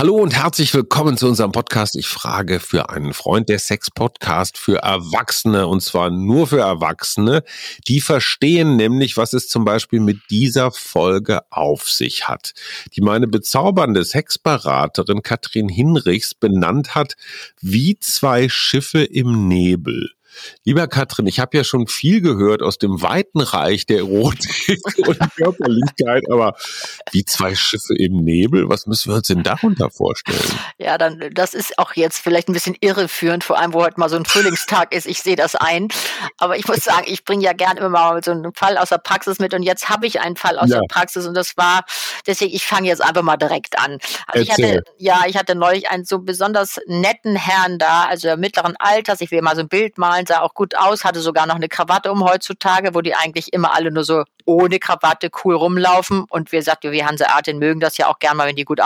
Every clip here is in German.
Hallo und herzlich willkommen zu unserem Podcast Ich frage für einen Freund, der Sex-Podcast für Erwachsene und zwar nur für Erwachsene. Die verstehen nämlich, was es zum Beispiel mit dieser Folge auf sich hat, die meine bezaubernde Sexberaterin Katrin Hinrichs benannt hat wie zwei Schiffe im Nebel. Lieber Katrin, ich habe ja schon viel gehört aus dem weiten Reich der Erotik und Körperlichkeit, aber wie zwei Schiffe im Nebel, was müssen wir uns denn darunter vorstellen? Ja, dann das ist auch jetzt vielleicht ein bisschen irreführend, vor allem wo heute mal so ein Frühlingstag ist. Ich sehe das ein, aber ich muss sagen, ich bringe ja gerne immer mal so einen Fall aus der Praxis mit und jetzt habe ich einen Fall aus ja. der Praxis und das war deswegen ich fange jetzt einfach mal direkt an. Also ich hatte ja, ich hatte neulich einen so besonders netten Herrn da, also mittleren Alters. Ich will mal so ein Bild malen sah auch gut aus, hatte sogar noch eine Krawatte um heutzutage, wo die eigentlich immer alle nur so ohne Krawatte cool rumlaufen. Und wir sagten, wir Hanseatin mögen das ja auch gern mal, wenn die gut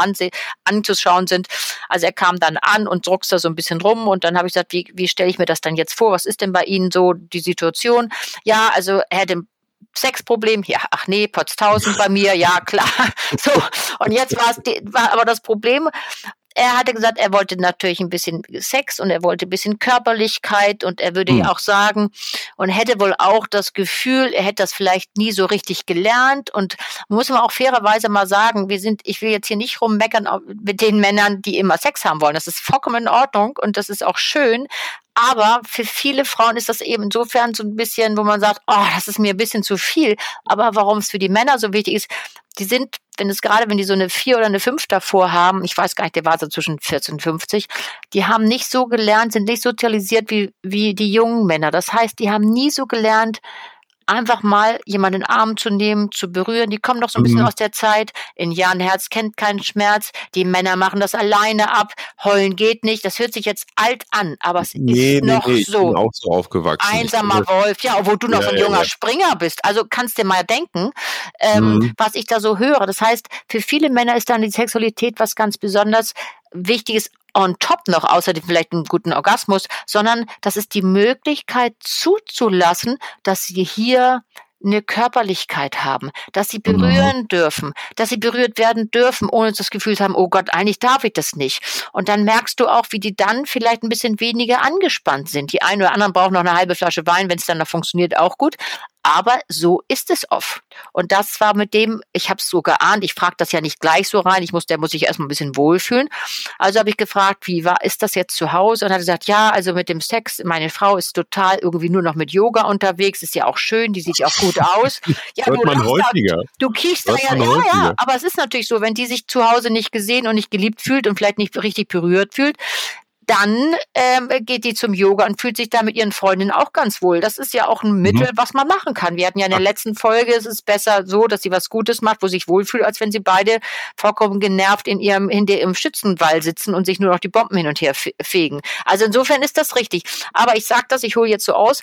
anzuschauen sind. Also er kam dann an und druckste so ein bisschen rum und dann habe ich gesagt, wie, wie stelle ich mir das dann jetzt vor? Was ist denn bei Ihnen so die Situation? Ja, also er hätte Sexproblem, ja, ach nee, Potztausend bei mir, ja klar. So, und jetzt war es war aber das Problem, er hatte gesagt, er wollte natürlich ein bisschen Sex und er wollte ein bisschen Körperlichkeit und er würde hm. ja auch sagen und hätte wohl auch das Gefühl, er hätte das vielleicht nie so richtig gelernt und muss man auch fairerweise mal sagen, wir sind, ich will jetzt hier nicht rummeckern mit den Männern, die immer Sex haben wollen. Das ist vollkommen in Ordnung und das ist auch schön, aber für viele Frauen ist das eben insofern so ein bisschen, wo man sagt, oh, das ist mir ein bisschen zu viel. Aber warum es für die Männer so wichtig ist, die sind, wenn es gerade, wenn die so eine vier oder eine fünf davor haben, ich weiß gar nicht, der war so zwischen 14 und 50, die haben nicht so gelernt, sind nicht sozialisiert wie, wie die jungen Männer. Das heißt, die haben nie so gelernt, einfach mal jemanden in den Arm zu nehmen, zu berühren. Die kommen doch so ein bisschen mhm. aus der Zeit. In Jan Herz kennt keinen Schmerz. Die Männer machen das alleine ab. Heulen geht nicht. Das hört sich jetzt alt an, aber es nee, ist nee, noch nee, ich so. Bin auch so aufgewachsen. Einsamer Wolf, ja, obwohl du noch ja, ein junger ja. Springer bist. Also kannst dir mal denken, ähm, mhm. was ich da so höre. Das heißt, für viele Männer ist dann die Sexualität was ganz besonders Wichtiges on top noch, außer vielleicht einen guten Orgasmus, sondern das ist die Möglichkeit zuzulassen, dass sie hier eine Körperlichkeit haben, dass sie mhm. berühren mhm. dürfen, dass sie berührt werden dürfen, ohne das Gefühl zu haben, oh Gott, eigentlich darf ich das nicht. Und dann merkst du auch, wie die dann vielleicht ein bisschen weniger angespannt sind. Die einen oder anderen brauchen noch eine halbe Flasche Wein, wenn es dann noch funktioniert, auch gut. Aber so ist es oft. Und das war mit dem, ich habe es so geahnt, ich frage das ja nicht gleich so rein, ich muss, der muss sich erstmal ein bisschen wohlfühlen. Also habe ich gefragt, wie war, ist das jetzt zu Hause? Und hat gesagt, ja, also mit dem Sex, meine Frau ist total irgendwie nur noch mit Yoga unterwegs, ist ja auch schön, die sieht ja auch gut aus. Ja, Hört du man häufiger. Da, du kiechst da ja, ja, ja, aber es ist natürlich so, wenn die sich zu Hause nicht gesehen und nicht geliebt fühlt und vielleicht nicht richtig berührt fühlt, dann ähm, geht die zum Yoga und fühlt sich da mit ihren Freundinnen auch ganz wohl. Das ist ja auch ein Mittel, mhm. was man machen kann. Wir hatten ja in der letzten Folge, es ist besser so, dass sie was Gutes macht, wo sie sich wohlfühlt, als wenn sie beide vollkommen genervt in ihrem, hinter ihrem Schützenwall sitzen und sich nur noch die Bomben hin und her fegen. Also insofern ist das richtig. Aber ich sage das, ich hole jetzt so aus,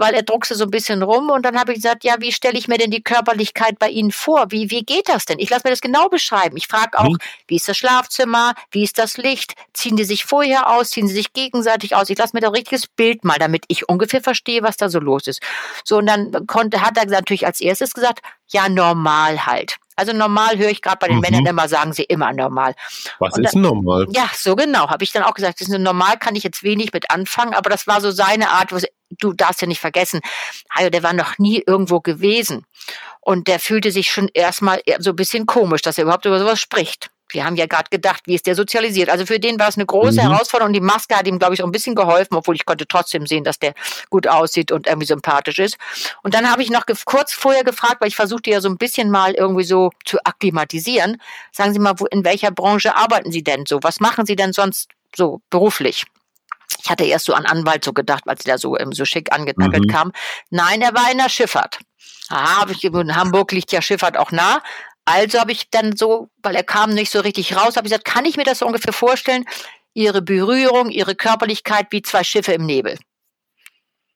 weil er druckste so ein bisschen rum und dann habe ich gesagt, ja, wie stelle ich mir denn die Körperlichkeit bei Ihnen vor? Wie, wie geht das denn? Ich lasse mir das genau beschreiben. Ich frage auch, mhm. wie ist das Schlafzimmer? Wie ist das Licht? Ziehen die sich vorher aus? Ziehen sie sich gegenseitig aus? Ich lasse mir da ein richtiges Bild mal, damit ich ungefähr verstehe, was da so los ist. So, und dann konnte, hat er natürlich als erstes gesagt, ja, normal halt. Also normal höre ich gerade bei den mhm. Männern immer, sagen sie immer normal. Was und ist dann, normal? Ja, so genau, habe ich dann auch gesagt. Das ist normal, kann ich jetzt wenig mit anfangen, aber das war so seine Art, du darfst ja nicht vergessen, also der war noch nie irgendwo gewesen. Und der fühlte sich schon erstmal so ein bisschen komisch, dass er überhaupt über sowas spricht wir haben ja gerade gedacht, wie ist der sozialisiert? Also für den war es eine große mhm. Herausforderung. Die Maske hat ihm, glaube ich, auch ein bisschen geholfen, obwohl ich konnte trotzdem sehen, dass der gut aussieht und irgendwie sympathisch ist. Und dann habe ich noch kurz vorher gefragt, weil ich versuchte ja so ein bisschen mal irgendwie so zu akklimatisieren. Sagen Sie mal, wo, in welcher Branche arbeiten Sie denn so? Was machen Sie denn sonst so beruflich? Ich hatte erst so an Anwalt so gedacht, als der so, ähm, so schick angetackelt mhm. kam. Nein, er war in der Schifffahrt. Aha, ich, in Hamburg liegt ja Schifffahrt auch nah. Also habe ich dann so, weil er kam nicht so richtig raus, habe ich gesagt, kann ich mir das so ungefähr vorstellen? Ihre Berührung, ihre Körperlichkeit wie zwei Schiffe im Nebel.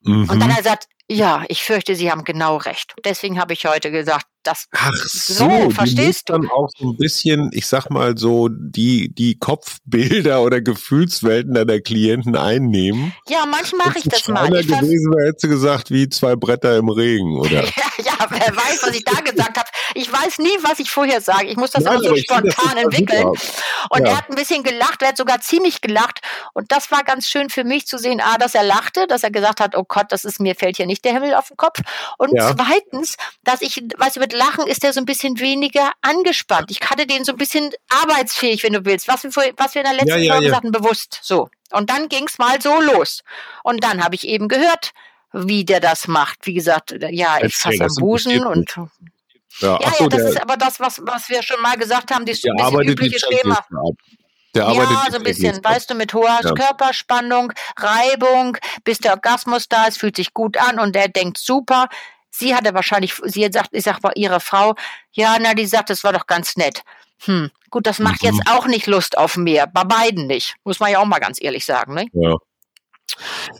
Mhm. Und dann hat er gesagt, Ja, ich fürchte, Sie haben genau recht. Deswegen habe ich heute gesagt, das Ach so, so verstehst du? Dann auch so ein bisschen, ich sag mal so, die, die Kopfbilder oder Gefühlswelten deiner Klienten einnehmen. Ja, manchmal mache ich das mal. Wenn gewesen wäre, hätte gesagt, wie zwei Bretter im Regen, oder? ja, ja, wer weiß, was ich da gesagt habe. Ich weiß nie, was ich vorher sage. Ich muss das Nein, immer so spontan entwickeln. Und ja. er hat ein bisschen gelacht, er hat sogar ziemlich gelacht. Und das war ganz schön für mich zu sehen, A, dass er lachte, dass er gesagt hat, oh Gott, das ist mir fällt hier nicht der Himmel auf den Kopf. Und ja. zweitens, dass ich, weißt du, mit Lachen ist er so ein bisschen weniger angespannt. Ich hatte den so ein bisschen arbeitsfähig, wenn du willst. Was wir, was wir in der letzten ja, ja, Folge ja. sagten, bewusst. So. Und dann ging es mal so los. Und dann habe ich eben gehört, wie der das macht. Wie gesagt, ja, ich fasse am Busen und ja, ja, so, ja, das der, ist aber das, was, was wir schon mal gesagt haben, das übliche Schema. Der arbeitet ja, so ein bisschen, weißt du, mit hoher ja. Körperspannung, Reibung, bis der Orgasmus da ist, fühlt sich gut an und der denkt super. Sie hatte wahrscheinlich, sie sagt, ich sag mal, ihre Frau, ja, na, die sagt, das war doch ganz nett. Hm, gut, das macht mhm. jetzt auch nicht Lust auf mehr, bei beiden nicht, muss man ja auch mal ganz ehrlich sagen, ne? Ja.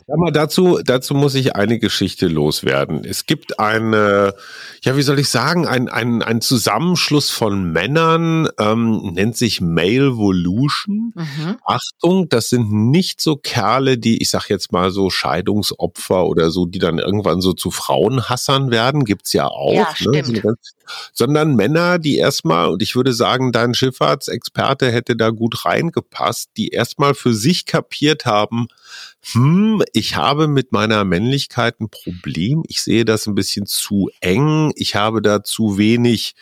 Ja, mal dazu, dazu muss ich eine Geschichte loswerden. Es gibt eine, ja, wie soll ich sagen, ein, ein, ein Zusammenschluss von Männern, ähm, nennt sich Male Volution. Mhm. Achtung, das sind nicht so Kerle, die, ich sag jetzt mal so Scheidungsopfer oder so, die dann irgendwann so zu Frauenhassern werden, gibt's ja auch. Ja, ne? stimmt. Sondern Männer, die erstmal, und ich würde sagen, dein Schifffahrtsexperte hätte da gut reingepasst, die erstmal für sich kapiert haben, hm, ich habe mit meiner Männlichkeit ein Problem. Ich sehe das ein bisschen zu eng. Ich habe da zu wenig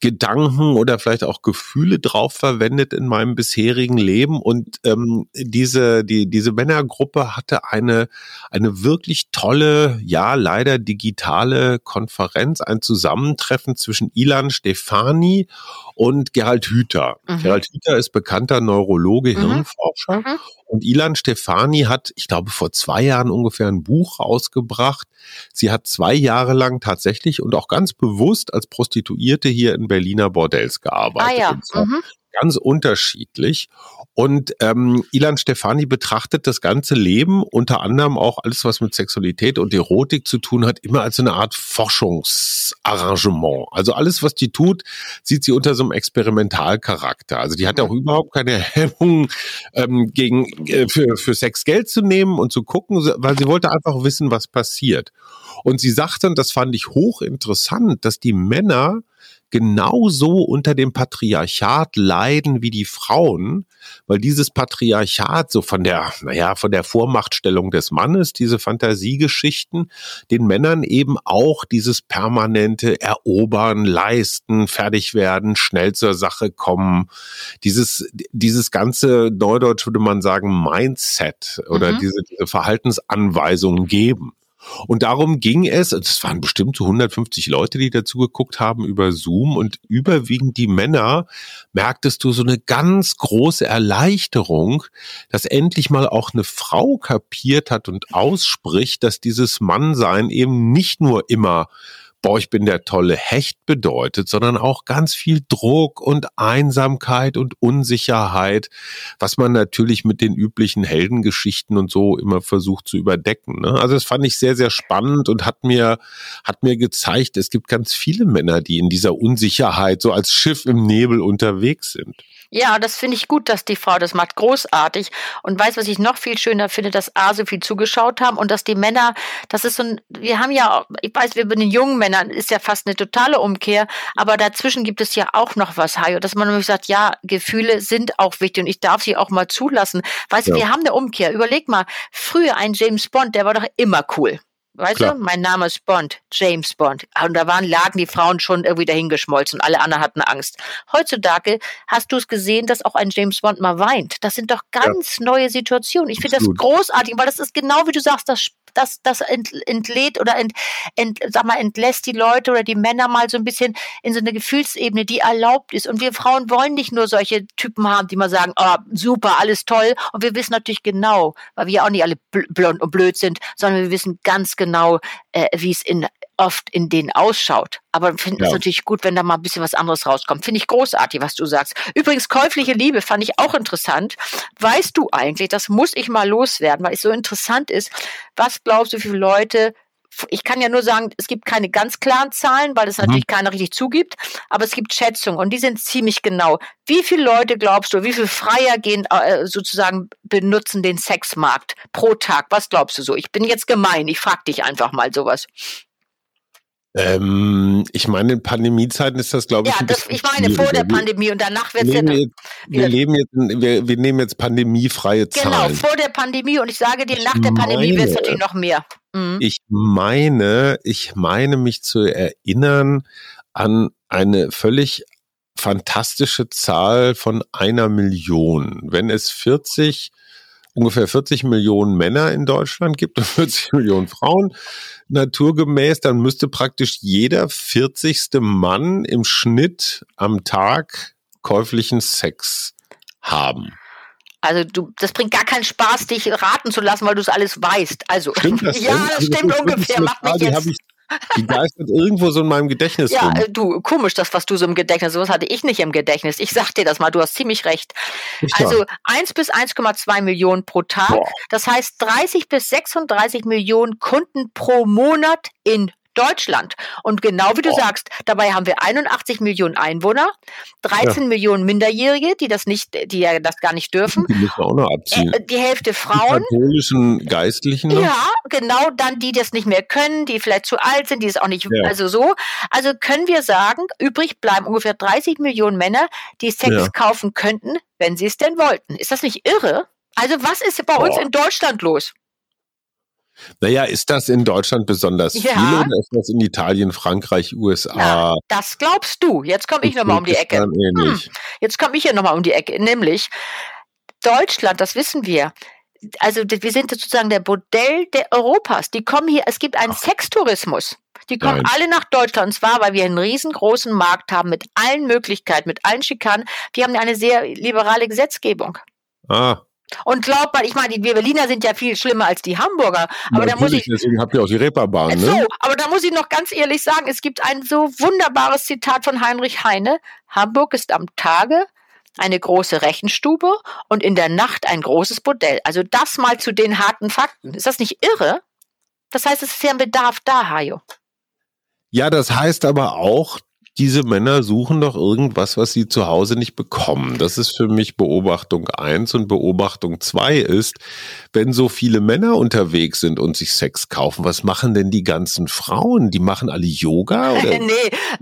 Gedanken oder vielleicht auch Gefühle drauf verwendet in meinem bisherigen Leben. Und ähm, diese, die, diese Männergruppe hatte eine, eine wirklich tolle, ja, leider digitale Konferenz, ein Zusammentreffen zwischen Ilan Stefani und Gerald Hüther. Mhm. Gerald Hüther ist bekannter Neurologe, mhm. Hirnforscher. Mhm. Und Ilan Stefani hat, ich glaube, vor zwei Jahren ungefähr ein Buch rausgebracht. Sie hat zwei Jahre lang tatsächlich und auch ganz bewusst als Prostituierte hier in Berliner Bordells gearbeitet. Ah ja. Mhm. Ganz unterschiedlich. Und ähm, Ilan Stefani betrachtet das ganze Leben, unter anderem auch alles, was mit Sexualität und Erotik zu tun hat, immer als eine Art Forschungsarrangement. Also alles, was die tut, sieht sie unter so einem Experimentalcharakter. Also die hat auch überhaupt keine Hemmung, ähm, gegen, äh, für, für Sex Geld zu nehmen und zu gucken, weil sie wollte einfach wissen, was passiert. Und sie sagte, und das fand ich hochinteressant, dass die Männer genauso unter dem Patriarchat leiden wie die Frauen, weil dieses Patriarchat so von der, naja, von der Vormachtstellung des Mannes, diese Fantasiegeschichten, den Männern eben auch dieses permanente Erobern, Leisten, fertig werden, schnell zur Sache kommen, dieses, dieses ganze Neudeutsch würde man sagen Mindset oder mhm. diese, diese Verhaltensanweisungen geben. Und darum ging es, es waren bestimmt so 150 Leute, die dazu geguckt haben über Zoom. Und überwiegend die Männer, merktest du so eine ganz große Erleichterung, dass endlich mal auch eine Frau kapiert hat und ausspricht, dass dieses Mannsein eben nicht nur immer boah, ich bin der tolle Hecht bedeutet, sondern auch ganz viel Druck und Einsamkeit und Unsicherheit, was man natürlich mit den üblichen Heldengeschichten und so immer versucht zu überdecken. Ne? Also das fand ich sehr, sehr spannend und hat mir, hat mir gezeigt, es gibt ganz viele Männer, die in dieser Unsicherheit so als Schiff im Nebel unterwegs sind. Ja, das finde ich gut, dass die Frau das macht. Großartig. Und weiß, was ich noch viel schöner finde, dass A so viel zugeschaut haben und dass die Männer, das ist so ein, wir haben ja, ich weiß, wir bei den jungen Männern ist ja fast eine totale Umkehr, aber dazwischen gibt es ja auch noch was, Hajo, dass man nämlich sagt, ja, Gefühle sind auch wichtig und ich darf sie auch mal zulassen. Weißt du, ja. wir haben eine Umkehr. Überleg mal, früher ein James Bond, der war doch immer cool. Weißt Klar. du, mein Name ist Bond, James Bond. Und da waren, lagen die Frauen schon irgendwie dahingeschmolzen und alle anderen hatten Angst. Heutzutage hast du es gesehen, dass auch ein James Bond mal weint. Das sind doch ganz ja. neue Situationen. Ich finde das großartig, weil das ist genau wie du sagst, das das, das entlädt oder ent, ent, sag mal, entlässt die Leute oder die Männer mal so ein bisschen in so eine Gefühlsebene, die erlaubt ist. Und wir Frauen wollen nicht nur solche Typen haben, die mal sagen, oh, super, alles toll. Und wir wissen natürlich genau, weil wir ja auch nicht alle blond und blöd sind, sondern wir wissen ganz genau, äh, wie es in oft in denen ausschaut. Aber finde es ja. natürlich gut, wenn da mal ein bisschen was anderes rauskommt. Finde ich großartig, was du sagst. Übrigens, käufliche Liebe fand ich auch interessant. Weißt du eigentlich, das muss ich mal loswerden, weil es so interessant ist. Was glaubst du, wie viele Leute ich kann ja nur sagen, es gibt keine ganz klaren Zahlen, weil es mhm. natürlich keiner richtig zugibt, aber es gibt Schätzungen und die sind ziemlich genau. Wie viele Leute glaubst du, wie viele Freier gehen äh, sozusagen benutzen den Sexmarkt pro Tag? Was glaubst du so? Ich bin jetzt gemein, ich frag dich einfach mal sowas. Ähm, ich meine, in Pandemiezeiten ist das, glaube ich. Ja, das, ich meine, vor der Pandemie und danach wird es ja. Jetzt, wir, leben jetzt, wir, wir nehmen jetzt pandemiefreie genau, Zahlen. Genau, vor der Pandemie und ich sage dir, nach der Pandemie wird es natürlich noch mehr. Mhm. Ich meine, ich meine mich zu erinnern an eine völlig fantastische Zahl von einer Million. Wenn es 40 ungefähr 40 Millionen Männer in Deutschland gibt und 40 Millionen Frauen, naturgemäß, dann müsste praktisch jeder 40. Mann im Schnitt am Tag käuflichen Sex haben. Also du, das bringt gar keinen Spaß, dich raten zu lassen, weil du es alles weißt. Also stimmt das ja, das also, stimmt das ungefähr. Macht mich jetzt die geistert irgendwo so in meinem Gedächtnis ja, rum. Ja, du, komisch, das, was du so im Gedächtnis, sowas hatte ich nicht im Gedächtnis. Ich sag dir das mal, du hast ziemlich recht. Also 1 bis 1,2 Millionen pro Tag. Boah. Das heißt 30 bis 36 Millionen Kunden pro Monat in Deutschland. Und genau wie du oh. sagst, dabei haben wir 81 Millionen Einwohner, 13 ja. Millionen Minderjährige, die das nicht, die ja das gar nicht dürfen. Die müssen auch noch abziehen. Äh, die Hälfte Frauen. Die katholischen Geistlichen. Noch. Ja, genau, dann die das nicht mehr können, die vielleicht zu alt sind, die es auch nicht, ja. also so. Also können wir sagen, übrig bleiben ungefähr 30 Millionen Männer, die Sex ja. kaufen könnten, wenn sie es denn wollten. Ist das nicht irre? Also was ist bei oh. uns in Deutschland los? Naja, ist das in Deutschland besonders ja. viel oder ist das in Italien, Frankreich, USA? Na, das glaubst du. Jetzt komme ich nochmal um die Ecke. Hm. Jetzt komme ich hier nochmal um die Ecke. Nämlich Deutschland, das wissen wir. Also wir sind sozusagen der Modell der Europas. Die kommen hier, es gibt einen Ach. Sextourismus. Die kommen Nein. alle nach Deutschland und zwar, weil wir einen riesengroßen Markt haben mit allen Möglichkeiten, mit allen Schikanen. Wir haben eine sehr liberale Gesetzgebung. Ah, und glaubt mal, ich meine, die Berliner sind ja viel schlimmer als die Hamburger. Aber da muss ich. Deswegen habt ihr auch die Reeperbahn, ne? So, aber da muss ich noch ganz ehrlich sagen, es gibt ein so wunderbares Zitat von Heinrich Heine. Hamburg ist am Tage eine große Rechenstube und in der Nacht ein großes Bordell. Also das mal zu den harten Fakten. Ist das nicht irre? Das heißt, es ist ja ein Bedarf da, Hajo. Ja, das heißt aber auch, diese Männer suchen doch irgendwas, was sie zu Hause nicht bekommen. Das ist für mich Beobachtung eins und Beobachtung zwei ist, wenn so viele Männer unterwegs sind und sich Sex kaufen, was machen denn die ganzen Frauen? Die machen alle Yoga? Oder? nee,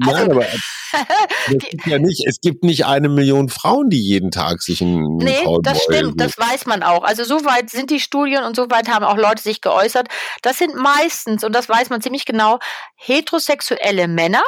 also, Nein, aber es gibt ja nicht, es gibt nicht eine Million Frauen, die jeden Tag sich ein Nee, das stimmt, das weiß man auch. Also soweit sind die Studien und soweit haben auch Leute sich geäußert. Das sind meistens, und das weiß man ziemlich genau, heterosexuelle Männer,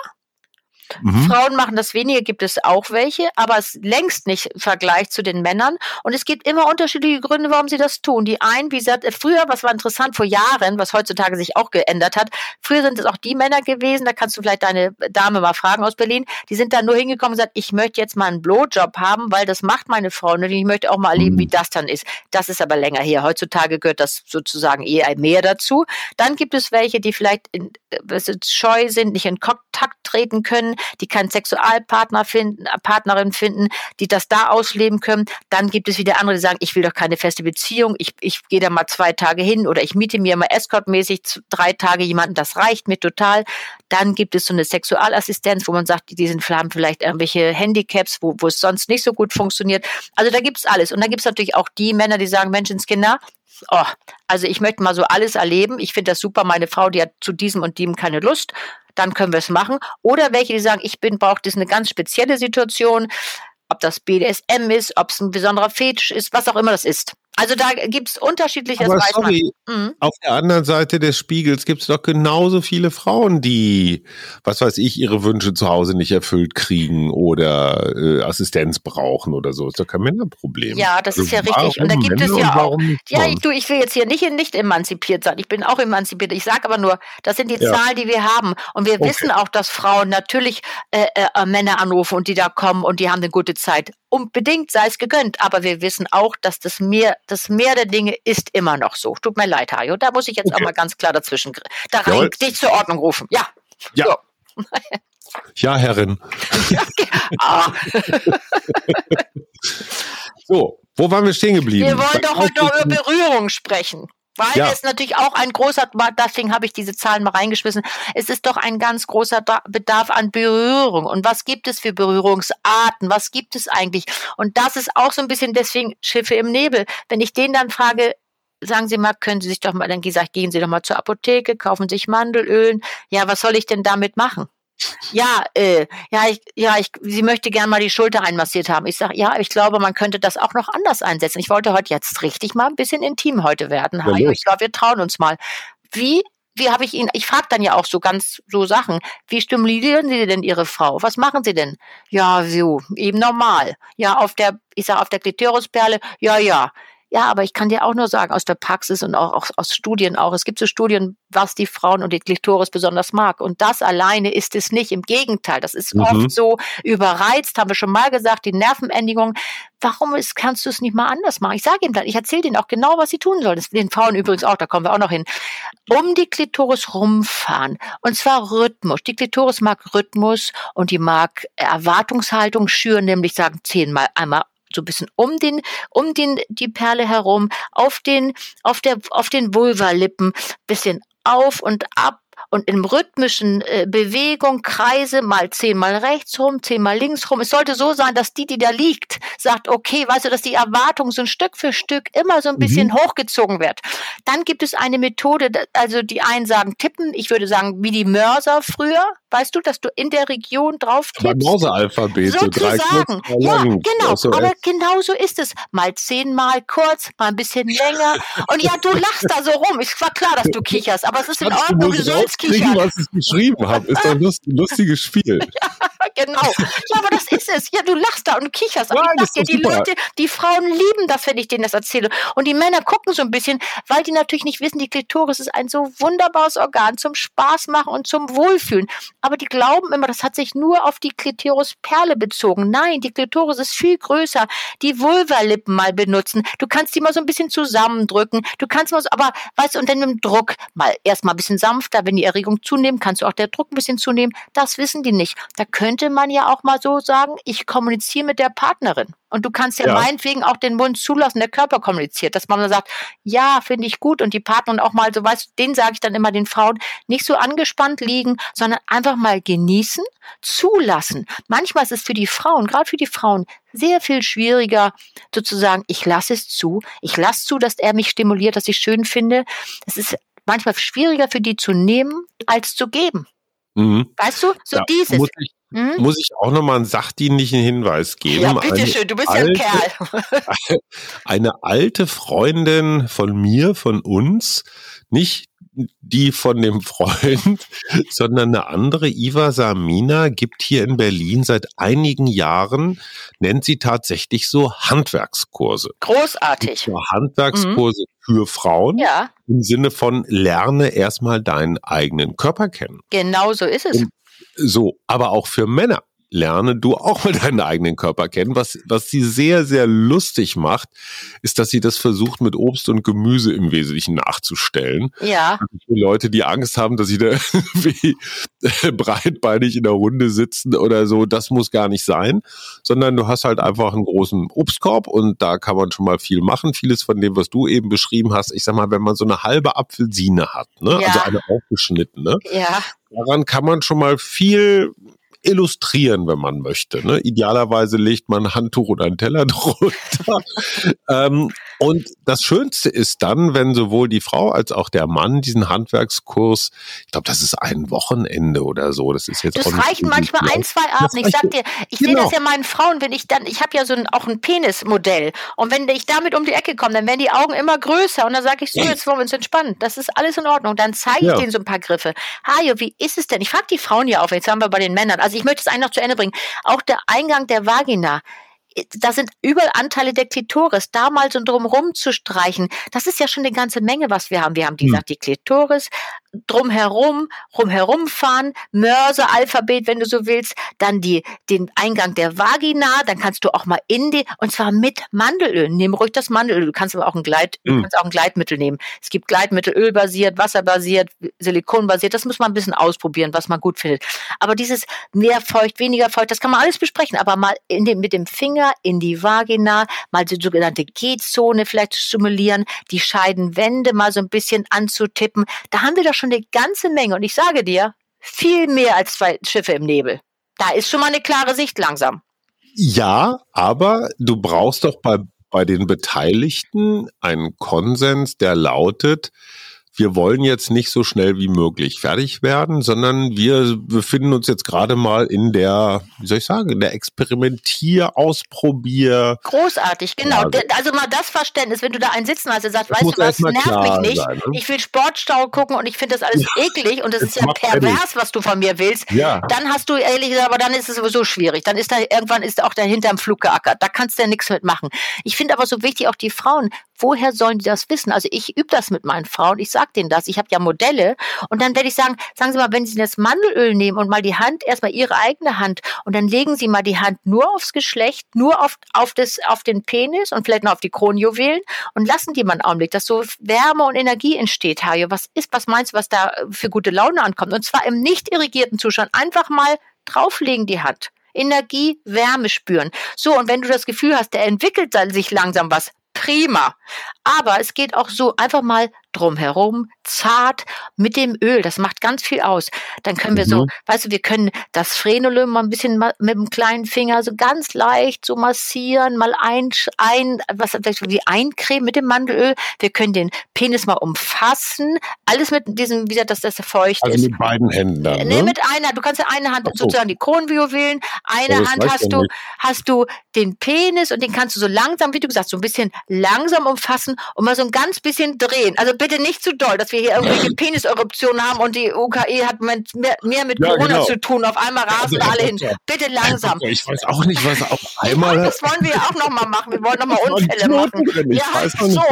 Mhm. Frauen machen das weniger, gibt es auch welche, aber es längst nicht im Vergleich zu den Männern. Und es gibt immer unterschiedliche Gründe, warum sie das tun. Die einen, wie gesagt, früher, was war interessant vor Jahren, was heutzutage sich auch geändert hat, früher sind es auch die Männer gewesen, da kannst du vielleicht deine Dame mal fragen aus Berlin, die sind da nur hingekommen und gesagt, ich möchte jetzt mal einen Blowjob haben, weil das macht meine Frau und ich möchte auch mal erleben, wie mhm. das dann ist. Das ist aber länger her. Heutzutage gehört das sozusagen eher mehr dazu. Dann gibt es welche, die vielleicht in, äh, scheu sind, nicht in Kontakt treten können, die keinen Sexualpartner finden, äh, Partnerin finden, die das da ausleben können. Dann gibt es wieder andere, die sagen, ich will doch keine feste Beziehung, ich, ich gehe da mal zwei Tage hin oder ich miete mir mal escortmäßig drei Tage jemanden, das reicht mir total. Dann gibt es so eine Sexualassistenz, wo man sagt, die sind, haben vielleicht irgendwelche Handicaps, wo, wo es sonst nicht so gut funktioniert. Also da gibt es alles. Und dann gibt es natürlich auch die Männer, die sagen, Menschenskinder, oh, also ich möchte mal so alles erleben. Ich finde das super. Meine Frau, die hat zu diesem und dem keine Lust dann können wir es machen. Oder welche, die sagen, ich bin, brauche das eine ganz spezielle Situation, ob das BDSM ist, ob es ein besonderer Fetisch ist, was auch immer das ist. Also da gibt es unterschiedliches Aber sorry, mhm. Auf der anderen Seite des Spiegels gibt es doch genauso viele Frauen, die, was weiß ich, ihre Wünsche zu Hause nicht erfüllt kriegen oder äh, Assistenz brauchen oder so. Ist doch kein Männerproblem. Ja, das also ist ja richtig. Und da gibt Männer es ja auch. Ja, ich, du, ich will jetzt hier nicht, nicht emanzipiert sein. Ich bin auch emanzipiert. Ich sage aber nur, das sind die ja. Zahlen, die wir haben. Und wir okay. wissen auch, dass Frauen natürlich äh, äh, Männer anrufen und die da kommen und die haben eine gute Zeit. Unbedingt sei es gegönnt. Aber wir wissen auch, dass das mehr das Meer der Dinge ist immer noch so. Tut mir leid, Hajo. Da muss ich jetzt okay. auch mal ganz klar dazwischen da rein dich zur Ordnung rufen. Ja. Ja. So. Ja, Herrin. ah. so, wo waren wir stehen geblieben? Wir wollen doch heute noch über Berührung sprechen. Weil ja. es natürlich auch ein großer, deswegen habe ich diese Zahlen mal reingeschmissen, es ist doch ein ganz großer Bedarf an Berührung. Und was gibt es für Berührungsarten? Was gibt es eigentlich? Und das ist auch so ein bisschen deswegen Schiffe im Nebel. Wenn ich den dann frage, sagen Sie mal, können Sie sich doch mal, dann gesagt, gehen Sie doch mal zur Apotheke, kaufen sich Mandelölen. Ja, was soll ich denn damit machen? Ja, äh, ja, ich, ja, ich, sie möchte gern mal die Schulter einmassiert haben. Ich sage, ja, ich glaube, man könnte das auch noch anders einsetzen. Ich wollte heute jetzt richtig mal ein bisschen intim heute werden. Ja, ich glaube, wir trauen uns mal. Wie wie habe ich ihn, ich frage dann ja auch so ganz so Sachen, wie stimulieren Sie denn Ihre Frau? Was machen Sie denn? Ja, so, eben normal. Ja, auf der, ich sage auf der Klitorisperle, ja, ja. Ja, aber ich kann dir auch nur sagen, aus der Praxis und auch, auch aus Studien auch, es gibt so Studien, was die Frauen und die Klitoris besonders mag. Und das alleine ist es nicht. Im Gegenteil, das ist mhm. oft so überreizt, haben wir schon mal gesagt, die Nervenendigung. Warum ist, kannst du es nicht mal anders machen? Ich sage ihm dann, ich erzähle denen auch genau, was sie tun sollen. Das den Frauen übrigens auch, da kommen wir auch noch hin. Um die Klitoris rumfahren. Und zwar Rhythmus. Die Klitoris mag Rhythmus und die mag Erwartungshaltung schüren, nämlich sagen zehnmal einmal so ein bisschen um den, um den, die Perle herum, auf den, auf der, auf den Vulvalippen, bisschen auf und ab und in rhythmischen äh, Bewegung Kreise mal zehnmal rechts rum, zehnmal links rum. Es sollte so sein, dass die, die da liegt, sagt, okay, weißt du, dass die Erwartung so ein Stück für Stück immer so ein bisschen mhm. hochgezogen wird. Dann gibt es eine Methode, also die einen sagen tippen, ich würde sagen, wie die Mörser früher, weißt du, dass du in der Region drauf tippst. Beim Mauseralphabet. Sozusagen. So ja, genau. So aber genau so ist es. Mal zehnmal kurz, mal ein bisschen länger. Und ja, du lachst da so rum. Es war klar, dass du kicherst, aber es ist in Ordnung, du sollst kichern. was ich geschrieben habe. Ist doch ein lustiges Spiel. ja, genau. Ja, aber das ist es. Ja, du lachst da und kicherst. Aber Nein, ich sag dir, die super. Leute, die Frauen lieben das, wenn ich denen das erzähle. Und die Männer gucken so ein bisschen, weil die natürlich nicht wissen, die Klitoris ist ein so wunderbares Organ zum Spaß machen und zum Wohlfühlen. Aber die glauben immer, das hat sich nur auf die Klitorisperle bezogen. Nein, die Klitoris ist viel größer. Die Vulvalippen mal benutzen. Du kannst die mal so ein bisschen zusammendrücken. Du kannst mal so, aber weißt du, und dann mit dem Druck mal erstmal ein bisschen sanfter, wenn die Erregung zunimmt, kannst du auch der Druck ein bisschen zunehmen. Das wissen die nicht. Da könnte man ja auch mal so sagen, ich kommuniziere mit der Partnerin. Und du kannst ja, ja, meinetwegen auch den Mund zulassen, der Körper kommuniziert, dass man dann sagt, ja, finde ich gut. Und die Partnerin auch mal so, weißt du, den sage ich dann immer den Frauen, nicht so angespannt liegen, sondern einfach mal genießen, zulassen. Manchmal ist es für die Frauen, gerade für die Frauen, sehr viel schwieriger, sozusagen, ich lasse es zu, ich lasse zu, dass er mich stimuliert, dass ich schön finde. Es ist manchmal schwieriger für die zu nehmen, als zu geben. Mhm. Weißt du, so ja, dieses. Muss ich, hm? muss ich auch nochmal einen sachdienlichen Hinweis geben. Ja, bitteschön, du bist alte, ja ein Kerl. eine alte Freundin von mir, von uns, nicht die von dem Freund, sondern eine andere, Iva Samina, gibt hier in Berlin seit einigen Jahren, nennt sie tatsächlich so Handwerkskurse. Großartig. So Handwerkskurse mhm. für Frauen. Ja. Im Sinne von lerne erstmal deinen eigenen Körper kennen. Genau so ist es. Und so, aber auch für Männer lerne du auch mal deinen eigenen Körper kennen. Was, was sie sehr, sehr lustig macht, ist, dass sie das versucht, mit Obst und Gemüse im Wesentlichen nachzustellen. Ja. Für Leute, die Angst haben, dass sie da wie breitbeinig in der Runde sitzen oder so, das muss gar nicht sein, sondern du hast halt einfach einen großen Obstkorb und da kann man schon mal viel machen. Vieles von dem, was du eben beschrieben hast, ich sag mal, wenn man so eine halbe Apfelsine hat, ne? Ja. also eine aufgeschnittene, ja. daran kann man schon mal viel illustrieren, wenn man möchte. Ne? Idealerweise legt man ein Handtuch oder einen Teller drunter. ähm, und das Schönste ist dann, wenn sowohl die Frau als auch der Mann diesen Handwerkskurs, ich glaube, das ist ein Wochenende oder so. Das ist jetzt das reichen manchmal ein, zwei Abende. Ich sag dir, ich genau. sehe das ja meinen Frauen, wenn ich dann, ich habe ja so ein, auch ein Penismodell. Und wenn ich damit um die Ecke komme, dann werden die Augen immer größer. Und dann sage ich so, jetzt wollen wir uns entspannen. Das ist alles in Ordnung. Dann zeige ich ja. denen so ein paar Griffe. Hajo, wie ist es denn? Ich frage die Frauen ja auch, jetzt haben wir bei den Männern. Also ich möchte es noch zu Ende bringen. Auch der Eingang der Vagina da sind überall Anteile der Klitoris, da mal so drumherum zu streichen, das ist ja schon eine ganze Menge, was wir haben. Wir haben, wie hm. gesagt, die Klitoris, drumherum, rumherum fahren, Mörse-Alphabet, wenn du so willst, dann die, den Eingang der Vagina, dann kannst du auch mal in die, und zwar mit Mandelöl. Nimm ruhig das Mandelöl. Du kannst aber auch ein Gleit, du kannst auch ein Gleitmittel nehmen. Es gibt Gleitmittel ölbasiert, wasserbasiert, silikonbasiert. Das muss man ein bisschen ausprobieren, was man gut findet. Aber dieses mehr feucht, weniger feucht, das kann man alles besprechen. Aber mal in dem, mit dem Finger In die Vagina, mal die sogenannte G-Zone vielleicht zu stimulieren, die Scheidenwände mal so ein bisschen anzutippen. Da haben wir doch schon eine ganze Menge. Und ich sage dir, viel mehr als zwei Schiffe im Nebel. Da ist schon mal eine klare Sicht langsam. Ja, aber du brauchst doch bei, bei den Beteiligten einen Konsens, der lautet, wir wollen jetzt nicht so schnell wie möglich fertig werden, sondern wir befinden uns jetzt gerade mal in der, wie soll ich sagen, in der Experimentier, Ausprobier. Großartig, genau. Ja. Also mal das Verständnis, wenn du da einen sitzen hast, der sagt, weißt du was, nervt mich nicht. Sein, ne? Ich will Sportstau gucken und ich finde das alles ja. eklig und das ist ja pervers, was du von mir willst. Ja. Dann hast du ehrlich gesagt, aber dann ist es sowieso schwierig. Dann ist da irgendwann ist auch dahinter im Flug geackert. Da kannst du ja nichts mitmachen. Ich finde aber so wichtig auch die Frauen. Woher sollen die das wissen? Also ich übe das mit meinen Frauen. Ich sage denen das. Ich habe ja Modelle. Und dann werde ich sagen, sagen Sie mal, wenn Sie das Mandelöl nehmen und mal die Hand, erstmal Ihre eigene Hand und dann legen Sie mal die Hand nur aufs Geschlecht, nur auf, auf, das, auf den Penis und vielleicht noch auf die Kronjuwelen und lassen die mal einen Augenblick, dass so Wärme und Energie entsteht, Hajo. Was ist, was meinst du, was da für gute Laune ankommt? Und zwar im nicht irrigierten Zustand. Einfach mal drauflegen die Hand. Energie, Wärme spüren. So, und wenn du das Gefühl hast, der entwickelt sich langsam was, prima. Aber es geht auch so einfach mal drumherum, zart mit dem Öl. Das macht ganz viel aus. Dann können wir mhm. so, weißt du, wir können das Frenulum mal ein bisschen mit dem kleinen Finger so ganz leicht so massieren, mal ein, ein was wie eincremen mit dem Mandelöl. Wir können den Penis mal umfassen. Alles mit diesem, wie gesagt, dass das feucht also ist. Also mit beiden Händen dann, ne? Nee, mit einer. Du kannst ja eine Hand so. sozusagen die Kronjuwelen, eine Hand hast du, hast du den Penis und den kannst du so langsam, wie du gesagt, so ein bisschen langsam umfassen und mal so ein ganz bisschen drehen. Also bitte nicht zu doll, dass wir hier irgendwelche Peniseruptionen haben und die UKE hat mehr, mehr mit ja, Corona genau. zu tun. Auf einmal rasen also, alle hin. Bitte langsam. Ich weiß auch nicht, was auf einmal. Ja, das wollen wir ja auch nochmal machen. Wir wollen nochmal Unfälle machen. Ja, so.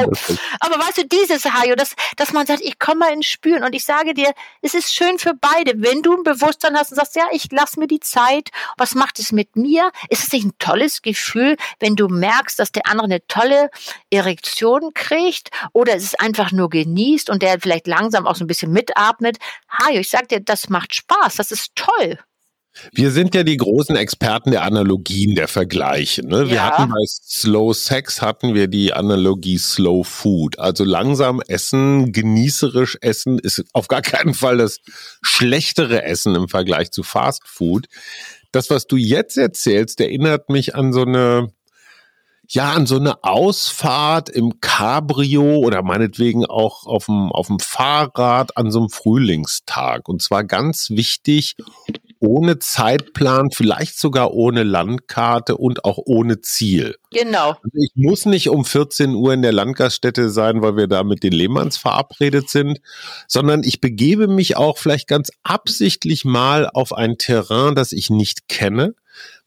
Aber weißt du, dieses Hajo, dass, dass man sagt, ich komme mal ins Spüren und ich sage dir, es ist schön für beide. Wenn du ein Bewusstsein hast und sagst, ja, ich lasse mir die Zeit, was macht es mit mir? Ist es nicht ein tolles Gefühl, wenn du merkst, dass der andere eine tolle Erektion kriegt? Oder ist es einfach nur genießt und der vielleicht langsam auch so ein bisschen mitatmet. Hajo, ich sag dir, das macht Spaß, das ist toll. Wir sind ja die großen Experten der Analogien, der Vergleiche. Ne? Wir ja. hatten bei Slow Sex hatten wir die Analogie Slow Food. Also langsam essen, genießerisch essen ist auf gar keinen Fall das schlechtere Essen im Vergleich zu Fast Food. Das, was du jetzt erzählst, erinnert mich an so eine ja, an so eine Ausfahrt im Cabrio oder meinetwegen auch auf dem, auf dem Fahrrad an so einem Frühlingstag. Und zwar ganz wichtig, ohne Zeitplan, vielleicht sogar ohne Landkarte und auch ohne Ziel. Genau. Also ich muss nicht um 14 Uhr in der Landgaststätte sein, weil wir da mit den Lehmanns verabredet sind, sondern ich begebe mich auch vielleicht ganz absichtlich mal auf ein Terrain, das ich nicht kenne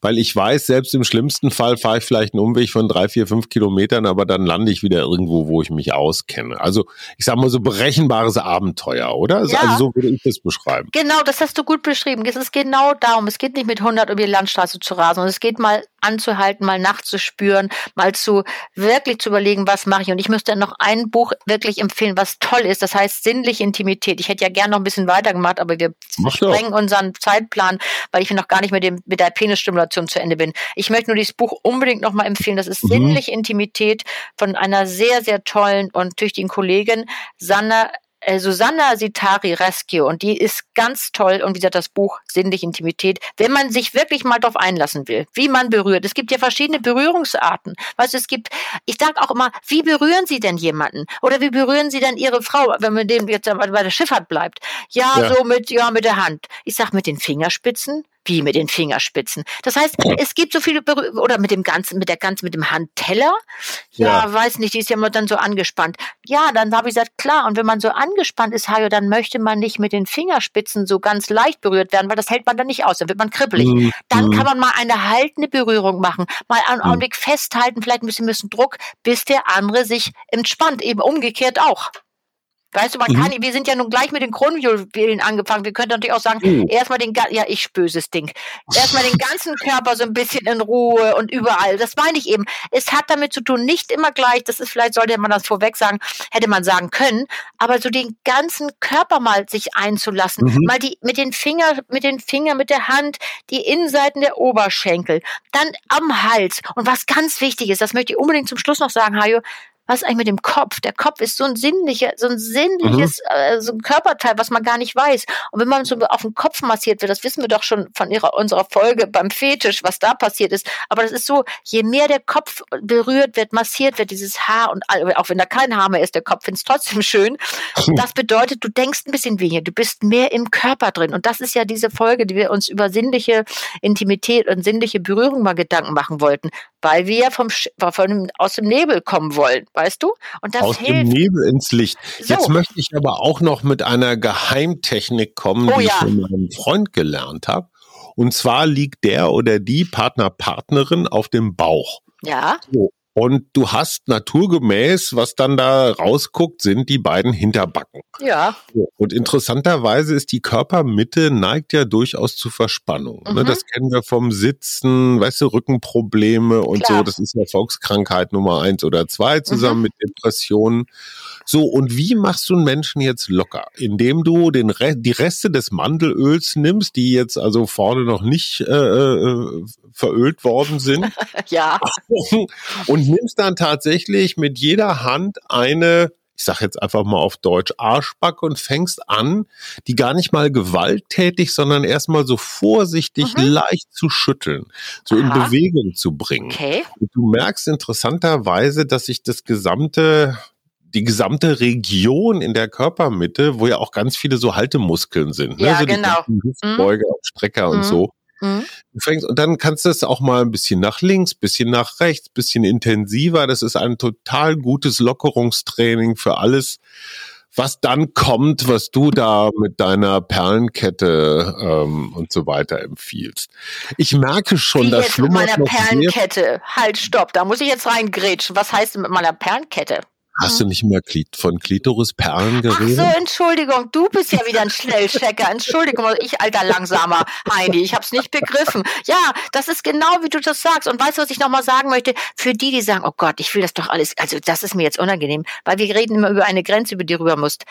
weil ich weiß, selbst im schlimmsten Fall fahre ich vielleicht einen Umweg von drei, vier, fünf Kilometern, aber dann lande ich wieder irgendwo, wo ich mich auskenne. Also ich sage mal so berechenbares Abenteuer, oder? Also, ja. Also so würde ich das beschreiben. Genau, das hast du gut beschrieben. Es ist genau darum. Es geht nicht mit 100 über die Landstraße zu rasen, sondern es geht mal anzuhalten, mal nachzuspüren, mal zu wirklich zu überlegen, was mache ich. Und ich müsste noch ein Buch wirklich empfehlen, was toll ist. Das heißt sinnliche Intimität. Ich hätte ja gerne noch ein bisschen weitergemacht, aber wir Mach sprengen doch. unseren Zeitplan, weil ich noch gar nicht mit dem mit der Penisstimulation zu Ende bin. Ich möchte nur dieses Buch unbedingt noch mal empfehlen. Das ist mhm. sinnliche Intimität von einer sehr sehr tollen und tüchtigen Kollegin Sanna äh, Susanna Sitari Rescue und die ist ganz toll und wie gesagt das Buch Sinnliche Intimität, wenn man sich wirklich mal darauf einlassen will, wie man berührt. Es gibt ja verschiedene Berührungsarten. Weißt du, es gibt, ich sage auch immer, wie berühren Sie denn jemanden? Oder wie berühren Sie denn Ihre Frau, wenn man dem jetzt bei der Schifffahrt bleibt? Ja, ja, so mit, ja, mit der Hand. Ich sag mit den Fingerspitzen, wie mit den Fingerspitzen. Das heißt, es gibt so viele Berü oder mit dem ganzen, mit der ganzen, mit dem Handteller. Ja, ja, weiß nicht, die ist ja immer dann so angespannt. Ja, dann habe ich gesagt, klar. Und wenn man so angespannt ist, Hajo, dann möchte man nicht mit den Fingerspitzen so ganz leicht berührt werden, weil das hält man dann nicht aus. Dann wird man kribbelig. Mhm. Dann kann man mal eine haltende Berührung machen, mal einen mhm. Augenblick festhalten, vielleicht ein bisschen, bisschen Druck, bis der andere sich entspannt. Eben umgekehrt auch. Weißt du, man mhm. kann, wir sind ja nun gleich mit den Kronjuwelen angefangen. Wir könnten natürlich auch sagen, mhm. erstmal den, ja, ich böses Ding. Erstmal den ganzen Körper so ein bisschen in Ruhe und überall. Das meine ich eben. Es hat damit zu tun, nicht immer gleich, das ist vielleicht, sollte man das vorweg sagen, hätte man sagen können, aber so den ganzen Körper mal sich einzulassen. Mhm. Mal die, mit den Finger, mit den Fingern, mit der Hand, die Innenseiten der Oberschenkel, dann am Hals. Und was ganz wichtig ist, das möchte ich unbedingt zum Schluss noch sagen, Hajo, was ist eigentlich mit dem Kopf? Der Kopf ist so ein sinnlicher, so ein sinnliches, mhm. äh, so ein Körperteil, was man gar nicht weiß. Und wenn man so auf den Kopf massiert wird, das wissen wir doch schon von ihrer, unserer Folge beim Fetisch, was da passiert ist. Aber das ist so, je mehr der Kopf berührt wird, massiert wird, dieses Haar und auch wenn da kein Haar mehr ist, der Kopf findet es trotzdem schön. Das bedeutet, du denkst ein bisschen weniger, du bist mehr im Körper drin. Und das ist ja diese Folge, die wir uns über sinnliche Intimität und sinnliche Berührung mal Gedanken machen wollten, weil wir vom, von, aus dem Nebel kommen wollen weißt du? Und das Aus hilft. dem Nebel ins Licht. So. Jetzt möchte ich aber auch noch mit einer Geheimtechnik kommen, oh, die ja. ich von meinem Freund gelernt habe. Und zwar liegt der oder die Partner, Partnerin auf dem Bauch. Ja. So. Und du hast naturgemäß, was dann da rausguckt, sind die beiden Hinterbacken. Ja. Und interessanterweise ist die Körpermitte neigt ja durchaus zu Verspannung. Ne? Mhm. Das kennen wir vom Sitzen, weißt du, Rückenprobleme und Klar. so. Das ist ja Volkskrankheit Nummer eins oder zwei zusammen mhm. mit Depressionen. So, und wie machst du einen Menschen jetzt locker? Indem du den Re die Reste des Mandelöls nimmst, die jetzt also vorne noch nicht äh, äh, verölt worden sind. ja. Und nimmst dann tatsächlich mit jeder Hand eine ich sage jetzt einfach mal auf Deutsch, Arschbacke und fängst an, die gar nicht mal gewalttätig, sondern erstmal so vorsichtig mhm. leicht zu schütteln, so Aha. in Bewegung zu bringen. Okay. Und du merkst interessanterweise, dass sich das gesamte die gesamte Region in der Körpermitte, wo ja auch ganz viele so Haltemuskeln sind, ne? Ja, so genau. Hüftbeuger, mhm. Strecker und mhm. so. Mhm. Du fängst, und dann kannst du es auch mal ein bisschen nach links, bisschen nach rechts, bisschen intensiver. Das ist ein total gutes Lockerungstraining für alles, was dann kommt, was du da mit deiner Perlenkette ähm, und so weiter empfiehlst. Ich merke schon, dass jetzt mit meiner Perlenkette. Halt, stopp, da muss ich jetzt reingrätschen. Was heißt mit meiner Perlenkette? Hast du nicht mehr von Klitorisperlen geredet? Ach so, Entschuldigung, du bist ja wieder ein Schnellchecker. Entschuldigung, ich alter langsamer Heidi, ich hab's nicht begriffen. Ja, das ist genau wie du das sagst. Und weißt du, was ich nochmal sagen möchte? Für die, die sagen, oh Gott, ich will das doch alles, also das ist mir jetzt unangenehm, weil wir reden immer über eine Grenze, über die du rüber musst.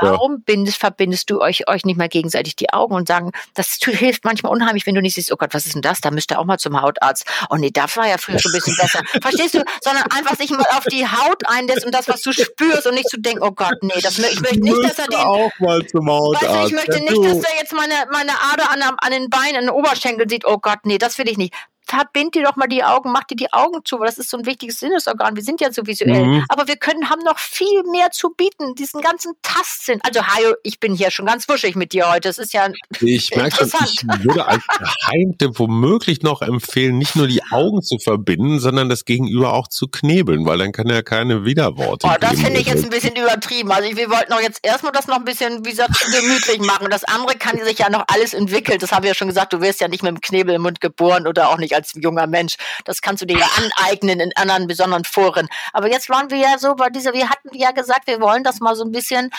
Warum bindest, verbindest du euch, euch nicht mal gegenseitig die Augen und sagen, das hilft manchmal unheimlich, wenn du nicht siehst, oh Gott, was ist denn das? Da müsste auch mal zum Hautarzt. Oh nee, das war ja früher schon ein bisschen besser. Verstehst du? Sondern einfach sich mal auf die Haut einlässt und das, was du spürst und nicht zu denken, oh Gott, nee, das, ich möchte nicht, dass er den, auch mal zum Hautarzt. Weißt du, ich möchte nicht, dass er jetzt meine, meine Ader an, an den Beinen, an den Oberschenkel sieht. Oh Gott, nee, das will ich nicht verbind dir doch mal die Augen, mach dir die Augen zu, weil das ist so ein wichtiges Sinnesorgan. Wir sind ja so visuell. Mhm. Aber wir können, haben noch viel mehr zu bieten, diesen ganzen Tastsinn. Also, Hajo, ich bin hier schon ganz wuschig mit dir heute. Das ist ja Ich merke schon, ich würde als Geheimtipp womöglich noch empfehlen, nicht nur die Augen zu verbinden, sondern das Gegenüber auch zu knebeln, weil dann kann er keine Widerworte Oh, das finde ich jetzt ein bisschen übertrieben. Also, wir wollten auch jetzt erstmal das noch ein bisschen, wie gesagt, gemütlich machen. Das andere kann sich ja noch alles entwickeln. Das habe ich ja schon gesagt. Du wirst ja nicht mit dem Knebel im Mund geboren oder auch nicht als junger Mensch. Das kannst du dir ja aneignen in anderen besonderen Foren. Aber jetzt waren wir ja so bei dieser, wir hatten ja gesagt, wir wollen das mal so ein bisschen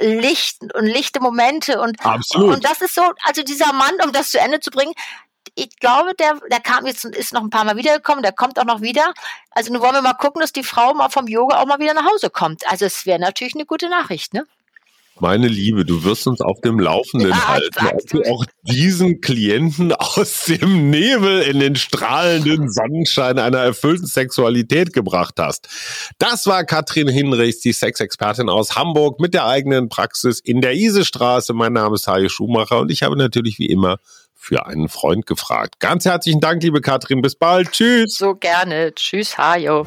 Licht und lichte Momente und, Absolut. und das ist so, also dieser Mann, um das zu Ende zu bringen, ich glaube, der, der kam jetzt, ist noch ein paar Mal wiedergekommen, der kommt auch noch wieder. Also nun wollen wir mal gucken, dass die Frau mal vom Yoga auch mal wieder nach Hause kommt. Also es wäre natürlich eine gute Nachricht, ne? Meine Liebe, du wirst uns auf dem Laufenden ja, halten, ob du auch diesen Klienten aus dem Nebel in den strahlenden Sonnenschein einer erfüllten Sexualität gebracht hast. Das war Katrin Hinrichs, die Sexexpertin aus Hamburg mit der eigenen Praxis in der Isestraße. Mein Name ist Hajo Schumacher und ich habe natürlich wie immer für einen Freund gefragt. Ganz herzlichen Dank, liebe Katrin. Bis bald. Tschüss. So gerne. Tschüss, Hajo.